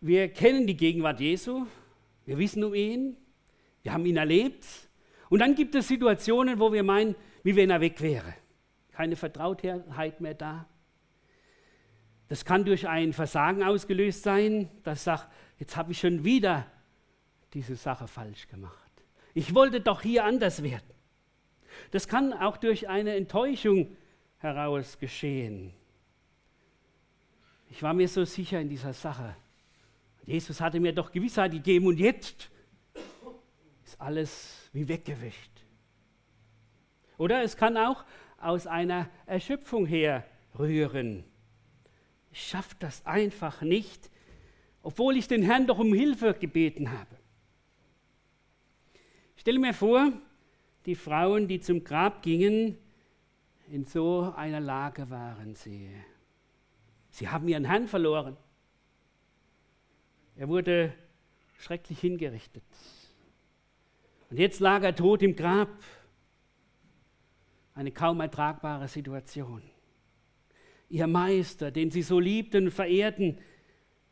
Wir kennen die Gegenwart Jesu, wir wissen um ihn, wir haben ihn erlebt. Und dann gibt es Situationen, wo wir meinen, wie wenn er weg wäre. Keine Vertrautheit mehr da. Das kann durch ein Versagen ausgelöst sein, das sagt, jetzt habe ich schon wieder diese Sache falsch gemacht. Ich wollte doch hier anders werden. Das kann auch durch eine Enttäuschung heraus geschehen. Ich war mir so sicher in dieser Sache. Jesus hatte mir doch Gewissheit gegeben und jetzt ist alles wie weggewischt. Oder es kann auch aus einer Erschöpfung herrühren. Ich schaffe das einfach nicht, obwohl ich den Herrn doch um Hilfe gebeten habe. Ich stelle mir vor, die Frauen, die zum Grab gingen, in so einer Lage waren sie. Sie haben ihren Herrn verloren. Er wurde schrecklich hingerichtet. Und jetzt lag er tot im Grab. Eine kaum ertragbare Situation. Ihr Meister, den sie so liebten und verehrten,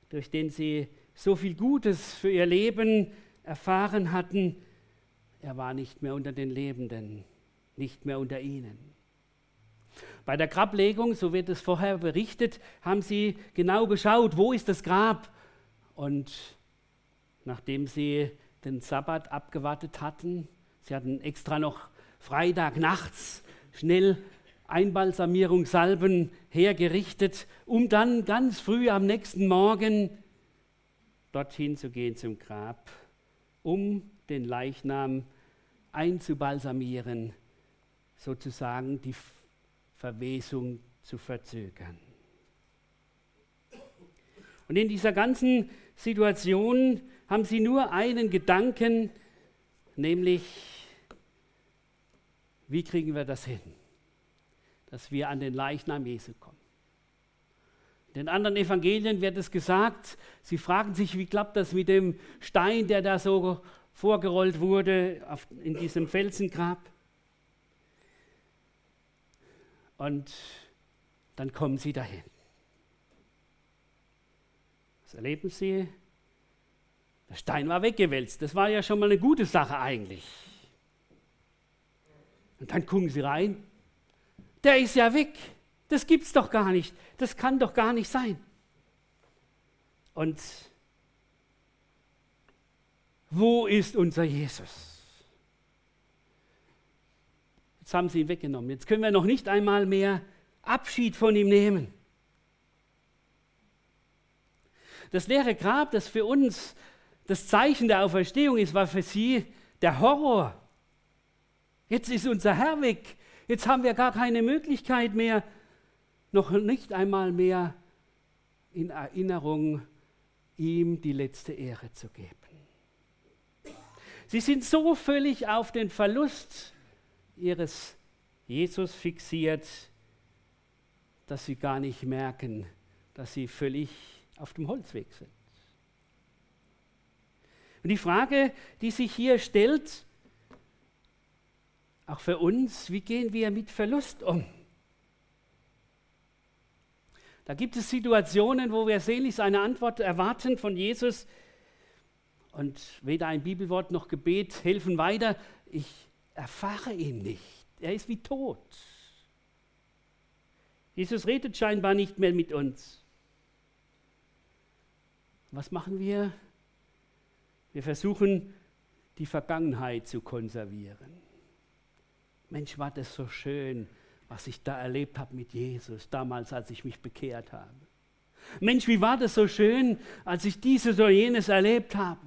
durch den sie so viel Gutes für ihr Leben erfahren hatten, er war nicht mehr unter den Lebenden, nicht mehr unter ihnen. Bei der Grablegung, so wird es vorher berichtet, haben sie genau geschaut, wo ist das Grab. Und nachdem sie den Sabbat abgewartet hatten, sie hatten extra noch Freitag nachts schnell Einbalsamierungssalben hergerichtet, um dann ganz früh am nächsten Morgen dorthin zu gehen zum Grab, um den Leichnam einzubalsamieren, sozusagen die Verwesung zu verzögern. Und in dieser ganzen Situation haben sie nur einen Gedanken, nämlich, wie kriegen wir das hin, dass wir an den Leichnam Jesu kommen. In den anderen Evangelien wird es gesagt, sie fragen sich, wie klappt das mit dem Stein, der da so vorgerollt wurde in diesem Felsengrab. Und dann kommen sie dahin. Was erleben sie? Der Stein war weggewälzt. Das war ja schon mal eine gute Sache eigentlich. Und dann gucken sie rein. Der ist ja weg. Das gibt's doch gar nicht. Das kann doch gar nicht sein. Und wo ist unser Jesus? Jetzt haben sie ihn weggenommen. Jetzt können wir noch nicht einmal mehr Abschied von ihm nehmen. Das leere Grab, das für uns das Zeichen der Auferstehung ist, war für sie der Horror. Jetzt ist unser Herr weg. Jetzt haben wir gar keine Möglichkeit mehr, noch nicht einmal mehr in Erinnerung, ihm die letzte Ehre zu geben. Sie sind so völlig auf den Verlust ihres Jesus fixiert, dass sie gar nicht merken, dass sie völlig auf dem Holzweg sind. Und die Frage, die sich hier stellt, auch für uns, wie gehen wir mit Verlust um? Da gibt es Situationen, wo wir sehnlichst eine Antwort erwarten von Jesus, und weder ein Bibelwort noch Gebet helfen weiter. Ich erfahre ihn nicht. Er ist wie tot. Jesus redet scheinbar nicht mehr mit uns. Was machen wir? Wir versuchen, die Vergangenheit zu konservieren. Mensch, war das so schön, was ich da erlebt habe mit Jesus, damals, als ich mich bekehrt habe. Mensch, wie war das so schön, als ich dieses oder jenes erlebt habe.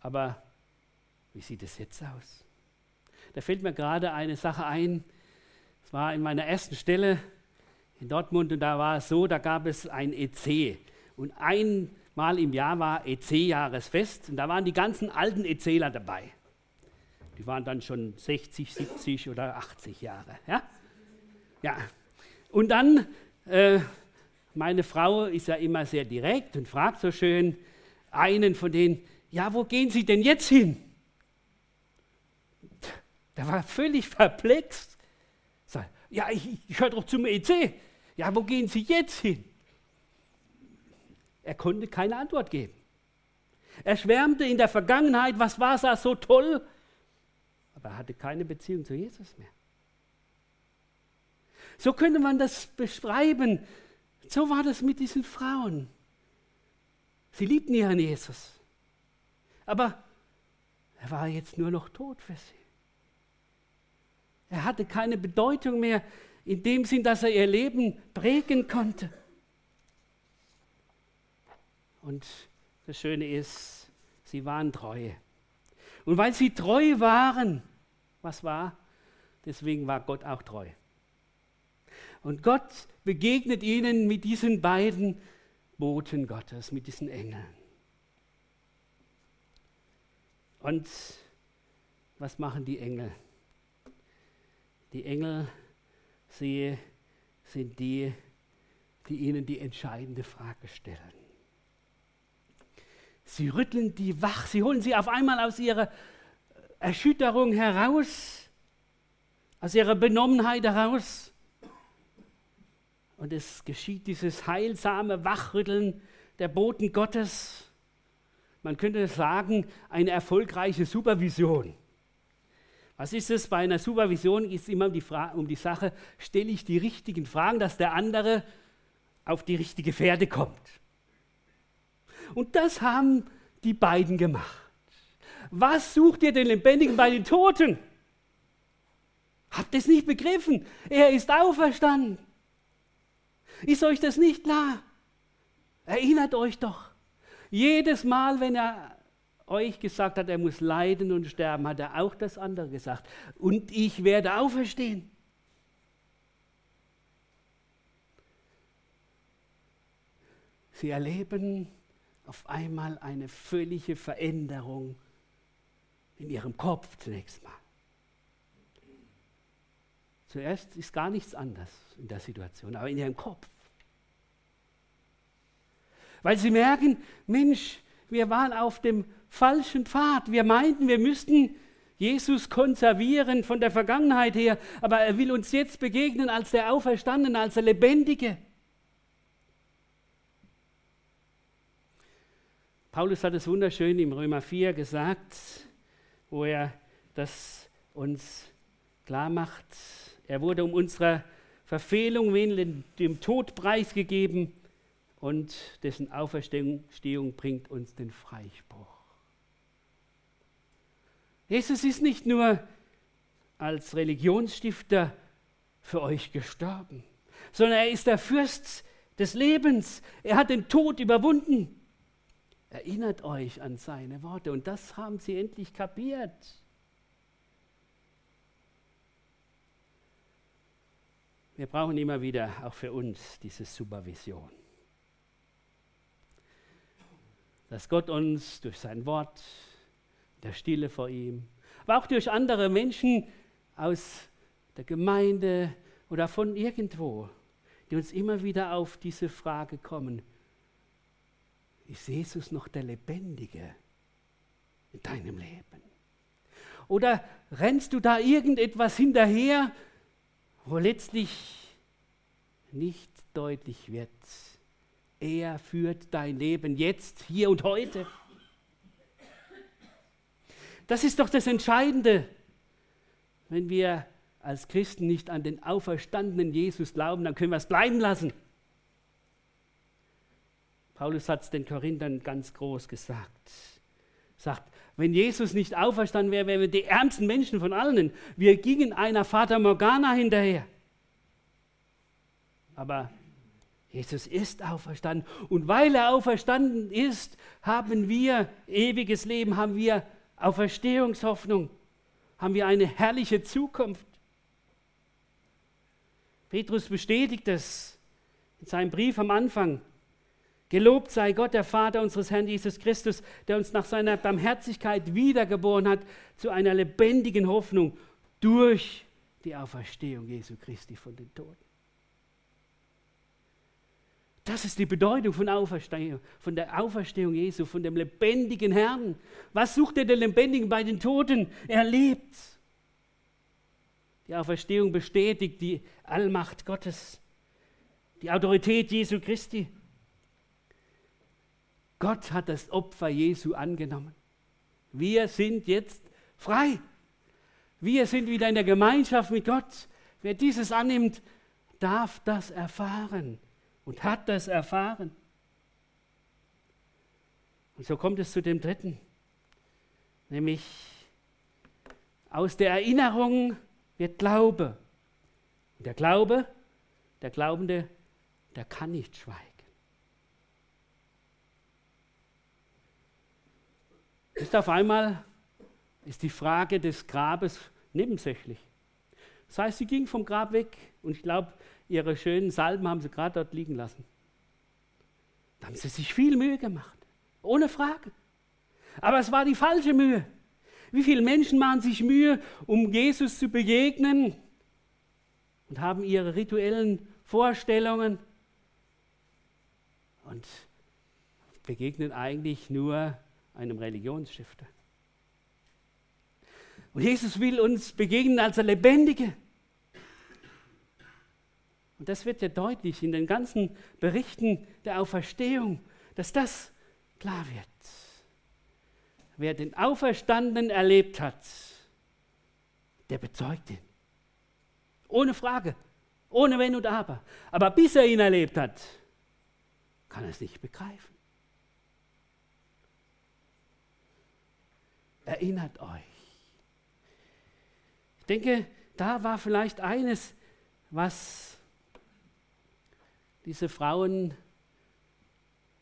Aber wie sieht es jetzt aus? Da fällt mir gerade eine Sache ein. Es war in meiner ersten Stelle in Dortmund und da war es so, da gab es ein EC. Und einmal im Jahr war EC-Jahresfest und da waren die ganzen alten ECler dabei. Die waren dann schon 60, 70 oder 80 Jahre. Ja, ja. Und dann, äh, meine Frau ist ja immer sehr direkt und fragt so schön einen von denen, ja, wo gehen Sie denn jetzt hin? Der war völlig perplex. Ja, ich, ich höre doch zum EC. Ja, wo gehen Sie jetzt hin? Er konnte keine Antwort geben. Er schwärmte in der Vergangenheit, was war da so toll, aber er hatte keine Beziehung zu Jesus mehr. So könnte man das beschreiben. So war das mit diesen Frauen. Sie liebten ihren Jesus. Aber er war jetzt nur noch tot für sie. Er hatte keine Bedeutung mehr in dem Sinn, dass er ihr Leben prägen konnte. Und das Schöne ist, sie waren treu. Und weil sie treu waren, was war? Deswegen war Gott auch treu. Und Gott begegnet ihnen mit diesen beiden Boten Gottes, mit diesen Engeln. Und was machen die Engel? Die Engel, sie sind die, die ihnen die entscheidende Frage stellen. Sie rütteln die wach, sie holen sie auf einmal aus ihrer Erschütterung heraus, aus ihrer Benommenheit heraus. Und es geschieht dieses heilsame Wachrütteln der Boten Gottes. Man könnte sagen, eine erfolgreiche Supervision. Was ist es? Bei einer Supervision ist immer um die, Frage, um die Sache, stelle ich die richtigen Fragen, dass der andere auf die richtige Pferde kommt. Und das haben die beiden gemacht. Was sucht ihr den Lebendigen bei den Toten? Habt ihr es nicht begriffen? Er ist auferstanden. Ist euch das nicht klar? Erinnert euch doch. Jedes Mal, wenn er euch gesagt hat, er muss leiden und sterben, hat er auch das andere gesagt. Und ich werde auferstehen. Sie erleben auf einmal eine völlige Veränderung in ihrem Kopf zunächst mal. Zuerst ist gar nichts anders in der Situation, aber in ihrem Kopf. Weil sie merken, Mensch, wir waren auf dem falschen Pfad. Wir meinten, wir müssten Jesus konservieren von der Vergangenheit her, aber er will uns jetzt begegnen als der Auferstandene, als der Lebendige. Paulus hat es wunderschön im Römer 4 gesagt, wo er das uns klar macht. Er wurde um unsere Verfehlung willen dem Tod preisgegeben und dessen Auferstehung bringt uns den Freispruch. Jesus ist nicht nur als Religionsstifter für euch gestorben, sondern er ist der Fürst des Lebens. Er hat den Tod überwunden. Erinnert euch an seine Worte und das haben sie endlich kapiert. Wir brauchen immer wieder auch für uns diese Supervision. Dass Gott uns durch sein Wort, der Stille vor ihm, aber auch durch andere Menschen aus der Gemeinde oder von irgendwo, die uns immer wieder auf diese Frage kommen, ist Jesus noch der Lebendige in deinem Leben? Oder rennst du da irgendetwas hinterher, wo letztlich nicht deutlich wird, er führt dein Leben jetzt, hier und heute. Das ist doch das Entscheidende. Wenn wir als Christen nicht an den auferstandenen Jesus glauben, dann können wir es bleiben lassen. Paulus hat es den Korinthern ganz groß gesagt. Sagt, wenn Jesus nicht auferstanden wäre, wären wir die ärmsten Menschen von allen. Wir gingen einer Vater Morgana hinterher. Aber Jesus ist auferstanden. Und weil er auferstanden ist, haben wir ewiges Leben, haben wir Auferstehungshoffnung, haben wir eine herrliche Zukunft. Petrus bestätigt es in seinem Brief am Anfang. Gelobt sei Gott, der Vater unseres Herrn Jesus Christus, der uns nach seiner Barmherzigkeit wiedergeboren hat zu einer lebendigen Hoffnung durch die Auferstehung Jesu Christi von den Toten. Das ist die Bedeutung von Auferstehung, von der Auferstehung Jesu, von dem lebendigen Herrn. Was sucht er den Lebendigen bei den Toten? Er lebt. Die Auferstehung bestätigt die Allmacht Gottes. die Autorität Jesu Christi. Gott hat das Opfer Jesu angenommen. Wir sind jetzt frei. Wir sind wieder in der Gemeinschaft mit Gott. Wer dieses annimmt, darf das erfahren und hat das erfahren. Und so kommt es zu dem dritten, nämlich aus der Erinnerung wird Glaube. Und der Glaube, der Glaubende, der kann nicht schweigen. Ist auf einmal ist die Frage des Grabes nebensächlich. Das heißt, sie ging vom Grab weg und ich glaube, ihre schönen Salben haben sie gerade dort liegen lassen. Da haben sie sich viel Mühe gemacht, ohne Frage. Aber es war die falsche Mühe. Wie viele Menschen machen sich Mühe, um Jesus zu begegnen und haben ihre rituellen Vorstellungen und begegnen eigentlich nur einem Religionsstifter. Und Jesus will uns begegnen als der Lebendige. Und das wird ja deutlich in den ganzen Berichten der Auferstehung, dass das klar wird. Wer den Auferstandenen erlebt hat, der bezeugt ihn. Ohne Frage, ohne Wenn und Aber. Aber bis er ihn erlebt hat, kann er es nicht begreifen. Erinnert euch. Ich denke, da war vielleicht eines, was diese Frauen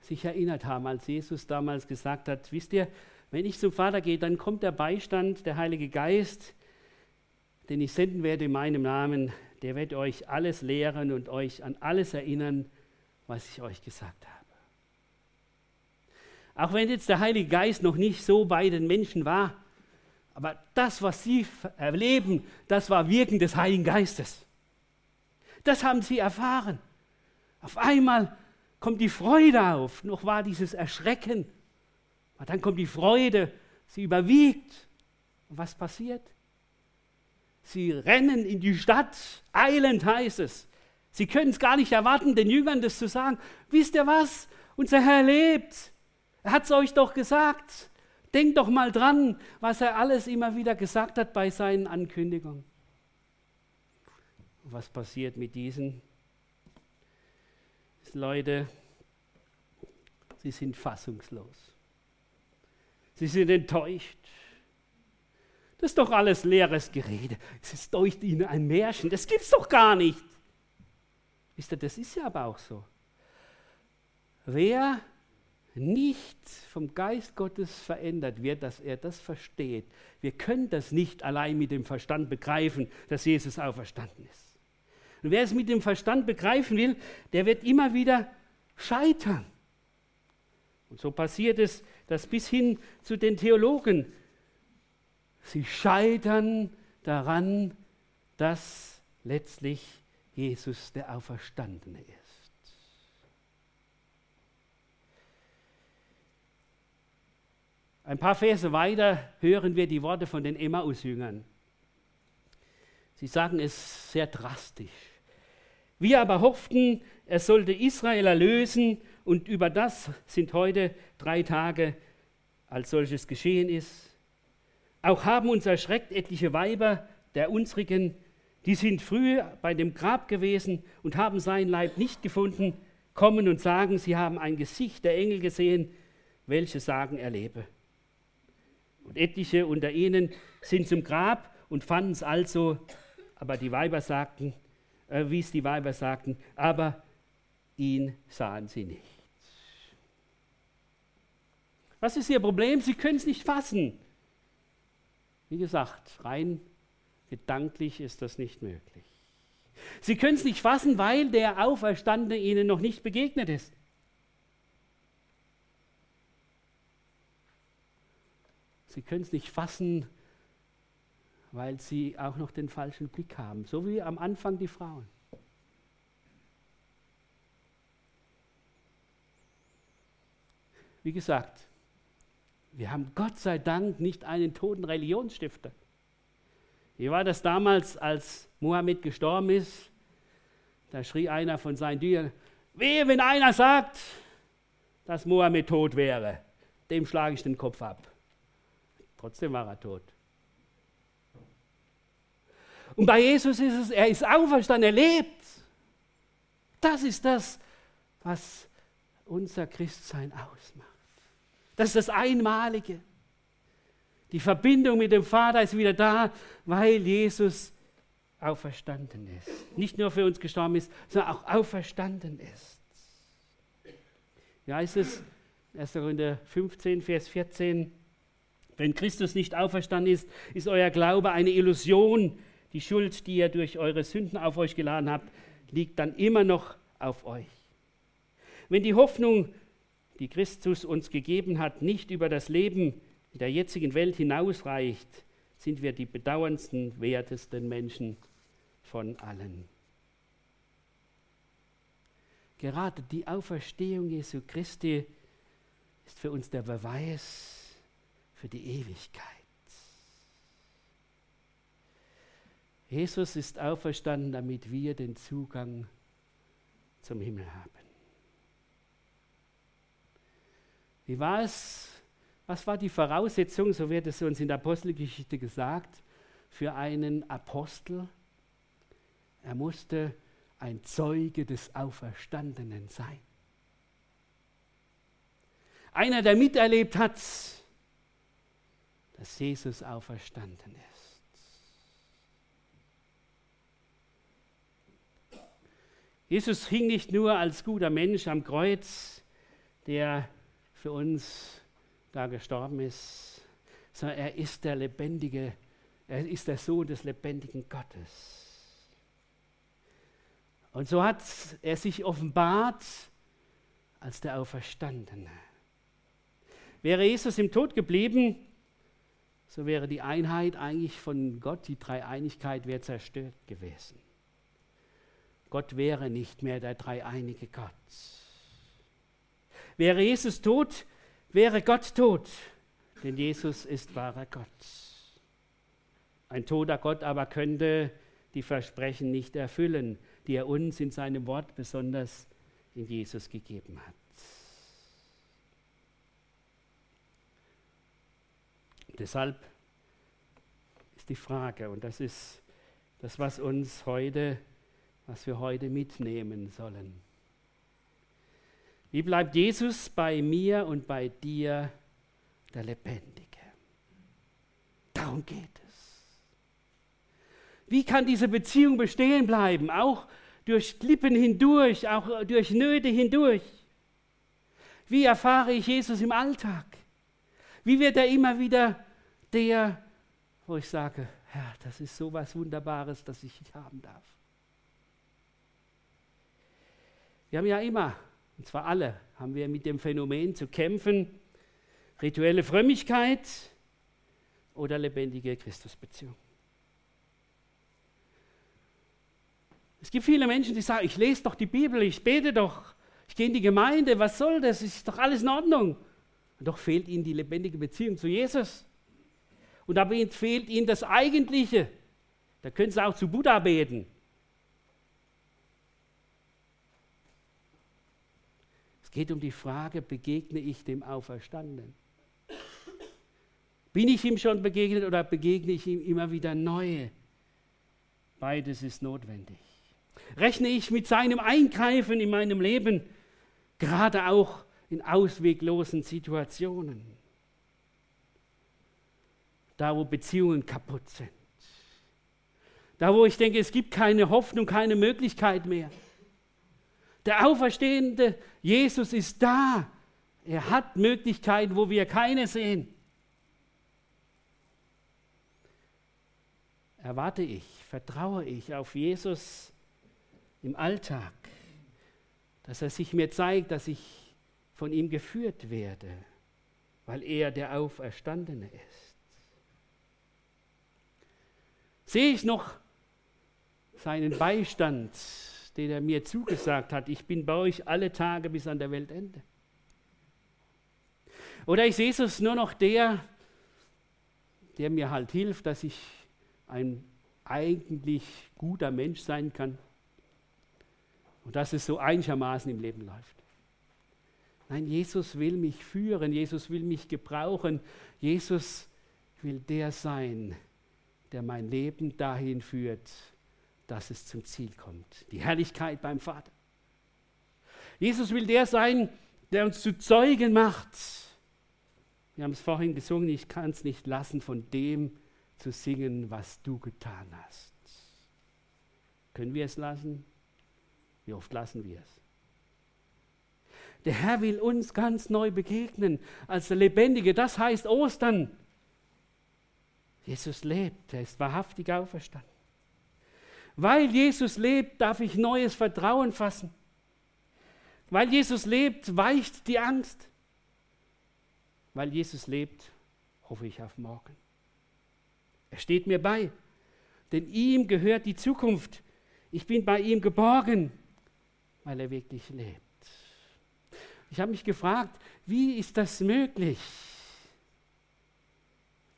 sich erinnert haben, als Jesus damals gesagt hat, wisst ihr, wenn ich zum Vater gehe, dann kommt der Beistand, der Heilige Geist, den ich senden werde in meinem Namen, der wird euch alles lehren und euch an alles erinnern, was ich euch gesagt habe. Auch wenn jetzt der Heilige Geist noch nicht so bei den Menschen war, aber das, was sie erleben, das war Wirken des Heiligen Geistes. Das haben sie erfahren. Auf einmal kommt die Freude auf. Noch war dieses Erschrecken. Aber dann kommt die Freude, sie überwiegt. Und was passiert? Sie rennen in die Stadt, eilend heißt es. Sie können es gar nicht erwarten, den Jüngern das zu sagen. Wisst ihr was? Unser Herr lebt. Er hat es euch doch gesagt. Denkt doch mal dran, was er alles immer wieder gesagt hat bei seinen Ankündigungen. Was passiert mit diesen Leute? Sie sind fassungslos. Sie sind enttäuscht. Das ist doch alles leeres Gerede. Es ist durch ihnen ein Märchen. Das gibt's doch gar nicht. Wisst ihr, das ist ja aber auch so. Wer nicht vom Geist Gottes verändert wird, dass er das versteht. Wir können das nicht allein mit dem Verstand begreifen, dass Jesus auferstanden ist. Und wer es mit dem Verstand begreifen will, der wird immer wieder scheitern. Und so passiert es, dass bis hin zu den Theologen, sie scheitern daran, dass letztlich Jesus der Auferstandene ist. Ein paar Verse weiter hören wir die Worte von den Emmaus-Jüngern. Sie sagen es sehr drastisch. Wir aber hofften, er sollte Israel erlösen und über das sind heute drei Tage, als solches geschehen ist. Auch haben uns erschreckt etliche Weiber der unsrigen, die sind früher bei dem Grab gewesen und haben seinen Leib nicht gefunden, kommen und sagen, sie haben ein Gesicht der Engel gesehen, welche sagen, er lebe. Und etliche unter ihnen sind zum Grab und fanden es also, aber die Weiber sagten, äh, wie es die Weiber sagten, aber ihn sahen sie nicht. Was ist ihr Problem? Sie können es nicht fassen. Wie gesagt, rein gedanklich ist das nicht möglich. Sie können es nicht fassen, weil der Auferstandene ihnen noch nicht begegnet ist. Sie können es nicht fassen, weil sie auch noch den falschen Blick haben, so wie am Anfang die Frauen. Wie gesagt, wir haben Gott sei Dank nicht einen toten Religionsstifter. Wie war das damals, als Mohammed gestorben ist? Da schrie einer von seinen Dienern, wehe, wenn einer sagt, dass Mohammed tot wäre, dem schlage ich den Kopf ab. Trotzdem war er tot. Und bei Jesus ist es, er ist auferstanden, er lebt. Das ist das, was unser Christsein ausmacht. Das ist das Einmalige. Die Verbindung mit dem Vater ist wieder da, weil Jesus auferstanden ist. Nicht nur für uns gestorben ist, sondern auch auferstanden ist. Wie heißt es? 1. Korinther 15, Vers 14. Wenn Christus nicht auferstanden ist, ist euer Glaube eine Illusion. Die Schuld, die ihr durch eure Sünden auf euch geladen habt, liegt dann immer noch auf euch. Wenn die Hoffnung, die Christus uns gegeben hat, nicht über das Leben in der jetzigen Welt hinausreicht, sind wir die bedauerndsten, wertesten Menschen von allen. Gerade die Auferstehung Jesu Christi ist für uns der Beweis für die Ewigkeit. Jesus ist auferstanden, damit wir den Zugang zum Himmel haben. Wie war es? Was war die Voraussetzung, so wird es uns in der Apostelgeschichte gesagt, für einen Apostel? Er musste ein Zeuge des Auferstandenen sein. Einer, der miterlebt hat, dass Jesus auferstanden ist. Jesus hing nicht nur als guter Mensch am Kreuz, der für uns da gestorben ist, sondern er ist der lebendige, er ist der Sohn des lebendigen Gottes. Und so hat er sich offenbart als der Auferstandene. Wäre Jesus im Tod geblieben, so wäre die Einheit eigentlich von Gott, die Dreieinigkeit wäre zerstört gewesen. Gott wäre nicht mehr der dreieinige Gott. Wäre Jesus tot, wäre Gott tot, denn Jesus ist wahrer Gott. Ein toter Gott aber könnte die Versprechen nicht erfüllen, die er uns in seinem Wort besonders in Jesus gegeben hat. Deshalb ist die Frage, und das ist das, was uns heute, was wir heute mitnehmen sollen. Wie bleibt Jesus bei mir und bei dir der Lebendige? Darum geht es. Wie kann diese Beziehung bestehen bleiben, auch durch Klippen hindurch, auch durch Nöte hindurch? Wie erfahre ich Jesus im Alltag? Wie wird er immer wieder der, wo ich sage, Herr, das ist so was Wunderbares, dass ich dich haben darf. Wir haben ja immer, und zwar alle, haben wir mit dem Phänomen zu kämpfen, rituelle Frömmigkeit oder lebendige Christusbeziehung. Es gibt viele Menschen, die sagen, ich lese doch die Bibel, ich bete doch, ich gehe in die Gemeinde, was soll das? Ist doch alles in Ordnung. Und doch fehlt ihnen die lebendige Beziehung zu Jesus. Und da fehlt ihnen das Eigentliche. Da können sie auch zu Buddha beten. Geht um die Frage, begegne ich dem Auferstandenen? Bin ich ihm schon begegnet oder begegne ich ihm immer wieder neu? Beides ist notwendig. Rechne ich mit seinem Eingreifen in meinem Leben, gerade auch in ausweglosen Situationen, da wo Beziehungen kaputt sind, da wo ich denke, es gibt keine Hoffnung, keine Möglichkeit mehr. Der auferstehende Jesus ist da. Er hat Möglichkeiten, wo wir keine sehen. Erwarte ich, vertraue ich auf Jesus im Alltag, dass er sich mir zeigt, dass ich von ihm geführt werde, weil er der Auferstandene ist. Sehe ich noch seinen Beistand, den er mir zugesagt hat, ich bin bei euch alle Tage bis an der Weltende. Oder ist Jesus nur noch der, der mir halt hilft, dass ich ein eigentlich guter Mensch sein kann? und dass es so einigermaßen im Leben läuft. Nein, Jesus will mich führen, Jesus will mich gebrauchen, Jesus will der sein, der mein Leben dahin führt, dass es zum Ziel kommt. Die Herrlichkeit beim Vater. Jesus will der sein, der uns zu Zeugen macht. Wir haben es vorhin gesungen, ich kann es nicht lassen, von dem zu singen, was du getan hast. Können wir es lassen? Wie oft lassen wir es? Der Herr will uns ganz neu begegnen als der Lebendige. Das heißt Ostern. Jesus lebt, er ist wahrhaftig auferstanden. Weil Jesus lebt, darf ich neues Vertrauen fassen. Weil Jesus lebt, weicht die Angst. Weil Jesus lebt, hoffe ich auf morgen. Er steht mir bei, denn ihm gehört die Zukunft. Ich bin bei ihm geborgen, weil er wirklich lebt. Ich habe mich gefragt, wie ist das möglich,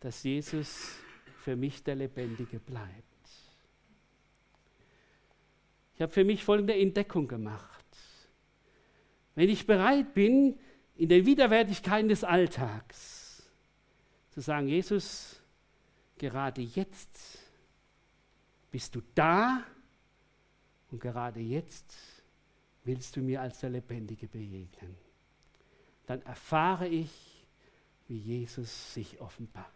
dass Jesus für mich der Lebendige bleibt? Ich habe für mich folgende Entdeckung gemacht. Wenn ich bereit bin, in den Widerwärtigkeiten des Alltags zu sagen, Jesus, gerade jetzt bist du da und gerade jetzt willst du mir als der Lebendige begegnen. Dann erfahre ich, wie Jesus sich offenbart.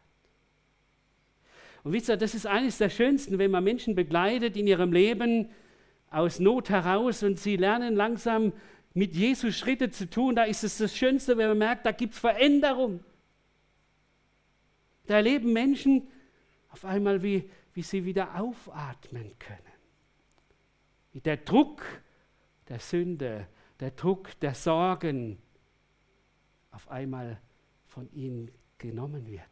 Und wisst ihr, das ist eines der schönsten, wenn man Menschen begleitet in ihrem Leben aus Not heraus und sie lernen langsam mit Jesus Schritte zu tun. Da ist es das Schönste, wenn man merkt, da gibt es Veränderung. Da erleben Menschen auf einmal, wie, wie sie wieder aufatmen können. Wie der Druck der Sünde, der Druck der Sorgen auf einmal von ihnen genommen wird,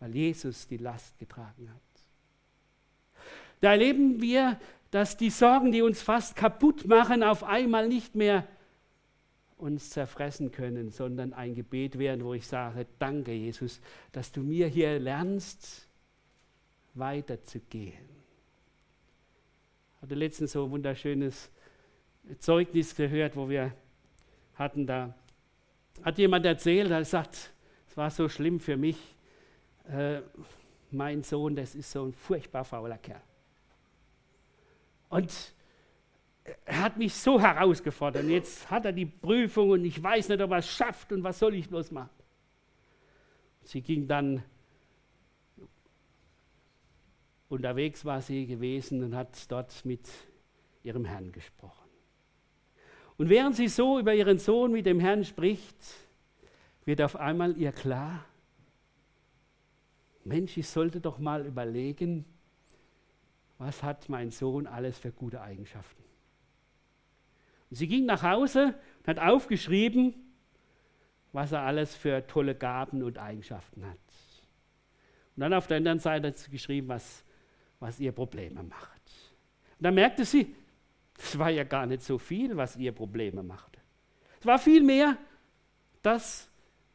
weil Jesus die Last getragen hat. Da erleben wir, dass die Sorgen, die uns fast kaputt machen, auf einmal nicht mehr uns zerfressen können, sondern ein Gebet werden, wo ich sage, danke Jesus, dass du mir hier lernst, weiterzugehen. Ich hatte letztens so ein wunderschönes Zeugnis gehört, wo wir hatten da, hat jemand erzählt, er sagt, es war so schlimm für mich, äh, mein Sohn, das ist so ein furchtbar fauler Kerl. Und er hat mich so herausgefordert. Und jetzt hat er die Prüfung und ich weiß nicht, ob er es schafft und was soll ich bloß machen. Sie ging dann, unterwegs war sie gewesen und hat dort mit ihrem Herrn gesprochen. Und während sie so über ihren Sohn mit dem Herrn spricht, wird auf einmal ihr klar, Mensch, ich sollte doch mal überlegen, was hat mein Sohn alles für gute Eigenschaften. Und sie ging nach Hause und hat aufgeschrieben, was er alles für tolle Gaben und Eigenschaften hat. Und dann auf der anderen Seite hat sie geschrieben, was, was ihr Probleme macht. Und dann merkte sie, es war ja gar nicht so viel, was ihr Probleme machte. Es war vielmehr das,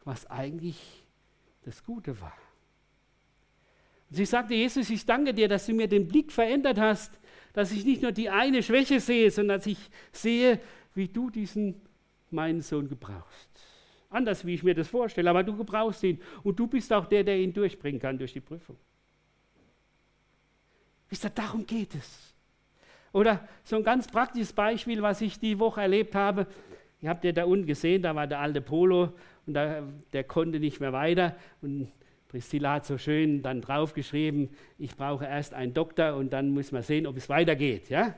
was eigentlich das Gute war. Und sie sagte, Jesus, ich danke dir, dass du mir den Blick verändert hast, dass ich nicht nur die eine Schwäche sehe, sondern dass ich sehe, wie du diesen meinen Sohn gebrauchst. Anders, wie ich mir das vorstelle, aber du gebrauchst ihn und du bist auch der, der ihn durchbringen kann durch die Prüfung. Wisst ihr, darum geht es. Oder so ein ganz praktisches Beispiel, was ich die Woche erlebt habe. Ihr habt ja da unten gesehen, da war der alte Polo und da, der konnte nicht mehr weiter. Und Priscilla hat so schön dann draufgeschrieben, ich brauche erst einen Doktor und dann muss man sehen, ob es weitergeht. Ja?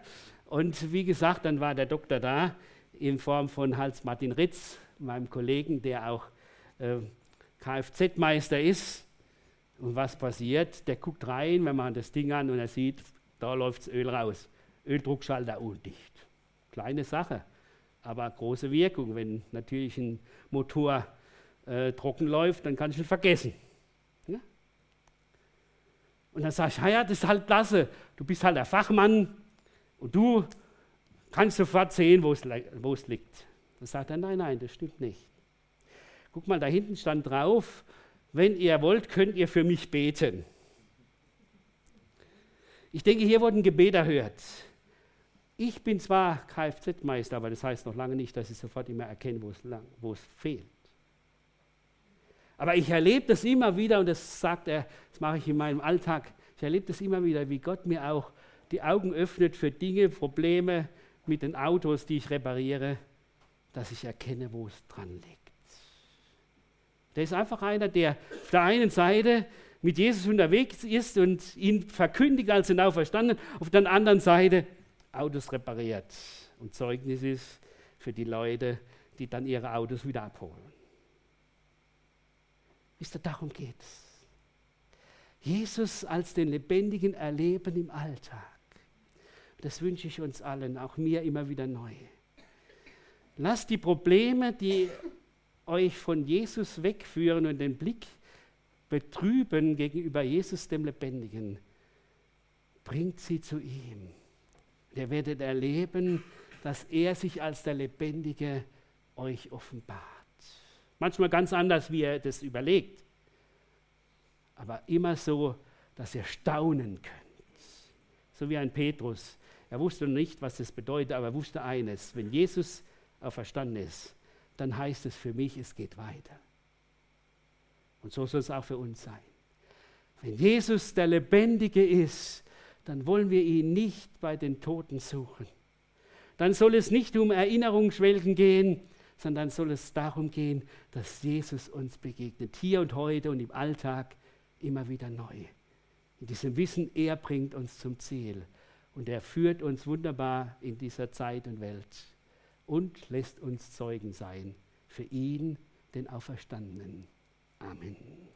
Und wie gesagt, dann war der Doktor da in Form von Hals-Martin Ritz, meinem Kollegen, der auch äh, Kfz-Meister ist. Und was passiert? Der guckt rein, wenn man das Ding an und er sieht, da läuft das Öl raus. Öldruckschalter undicht. Kleine Sache, aber große Wirkung. Wenn natürlich ein Motor äh, trocken läuft, dann kann ich ihn vergessen. Und dann sage ich, ja, das ist halt klasse. Du bist halt der Fachmann und du kannst sofort sehen, wo es liegt. Dann sagt er, nein, nein, das stimmt nicht. Guck mal, da hinten stand drauf, wenn ihr wollt, könnt ihr für mich beten. Ich denke, hier wurde ein Gebet erhört. Ich bin zwar Kfz-Meister, aber das heißt noch lange nicht, dass ich sofort immer erkenne, wo es fehlt. Aber ich erlebe das immer wieder, und das sagt er, das mache ich in meinem Alltag, ich erlebe das immer wieder, wie Gott mir auch die Augen öffnet für Dinge, Probleme mit den Autos, die ich repariere, dass ich erkenne, wo es dran liegt. Der ist einfach einer, der auf der einen Seite mit Jesus unterwegs ist und ihn verkündigt als den Auferstandenen, auf der anderen Seite Autos repariert und Zeugnis ist für die Leute, die dann ihre Autos wieder abholen. Wisst ihr, darum geht es. Jesus als den Lebendigen erleben im Alltag. Das wünsche ich uns allen, auch mir immer wieder neu. Lasst die Probleme, die euch von Jesus wegführen und den Blick betrüben gegenüber Jesus dem Lebendigen, bringt sie zu ihm. Ihr werdet erleben, dass er sich als der Lebendige euch offenbart. Manchmal ganz anders, wie er das überlegt, aber immer so, dass ihr staunen könnt. So wie ein Petrus. Er wusste nicht, was das bedeutet, aber er wusste eines, wenn Jesus auferstanden ist, dann heißt es für mich, es geht weiter. Und so soll es auch für uns sein. Wenn Jesus der Lebendige ist, dann wollen wir ihn nicht bei den Toten suchen. Dann soll es nicht um Erinnerungsschwelgen gehen, sondern soll es darum gehen, dass Jesus uns begegnet, hier und heute und im Alltag immer wieder neu. In diesem Wissen, er bringt uns zum Ziel und er führt uns wunderbar in dieser Zeit und Welt und lässt uns Zeugen sein für ihn, den Auferstandenen. Amen.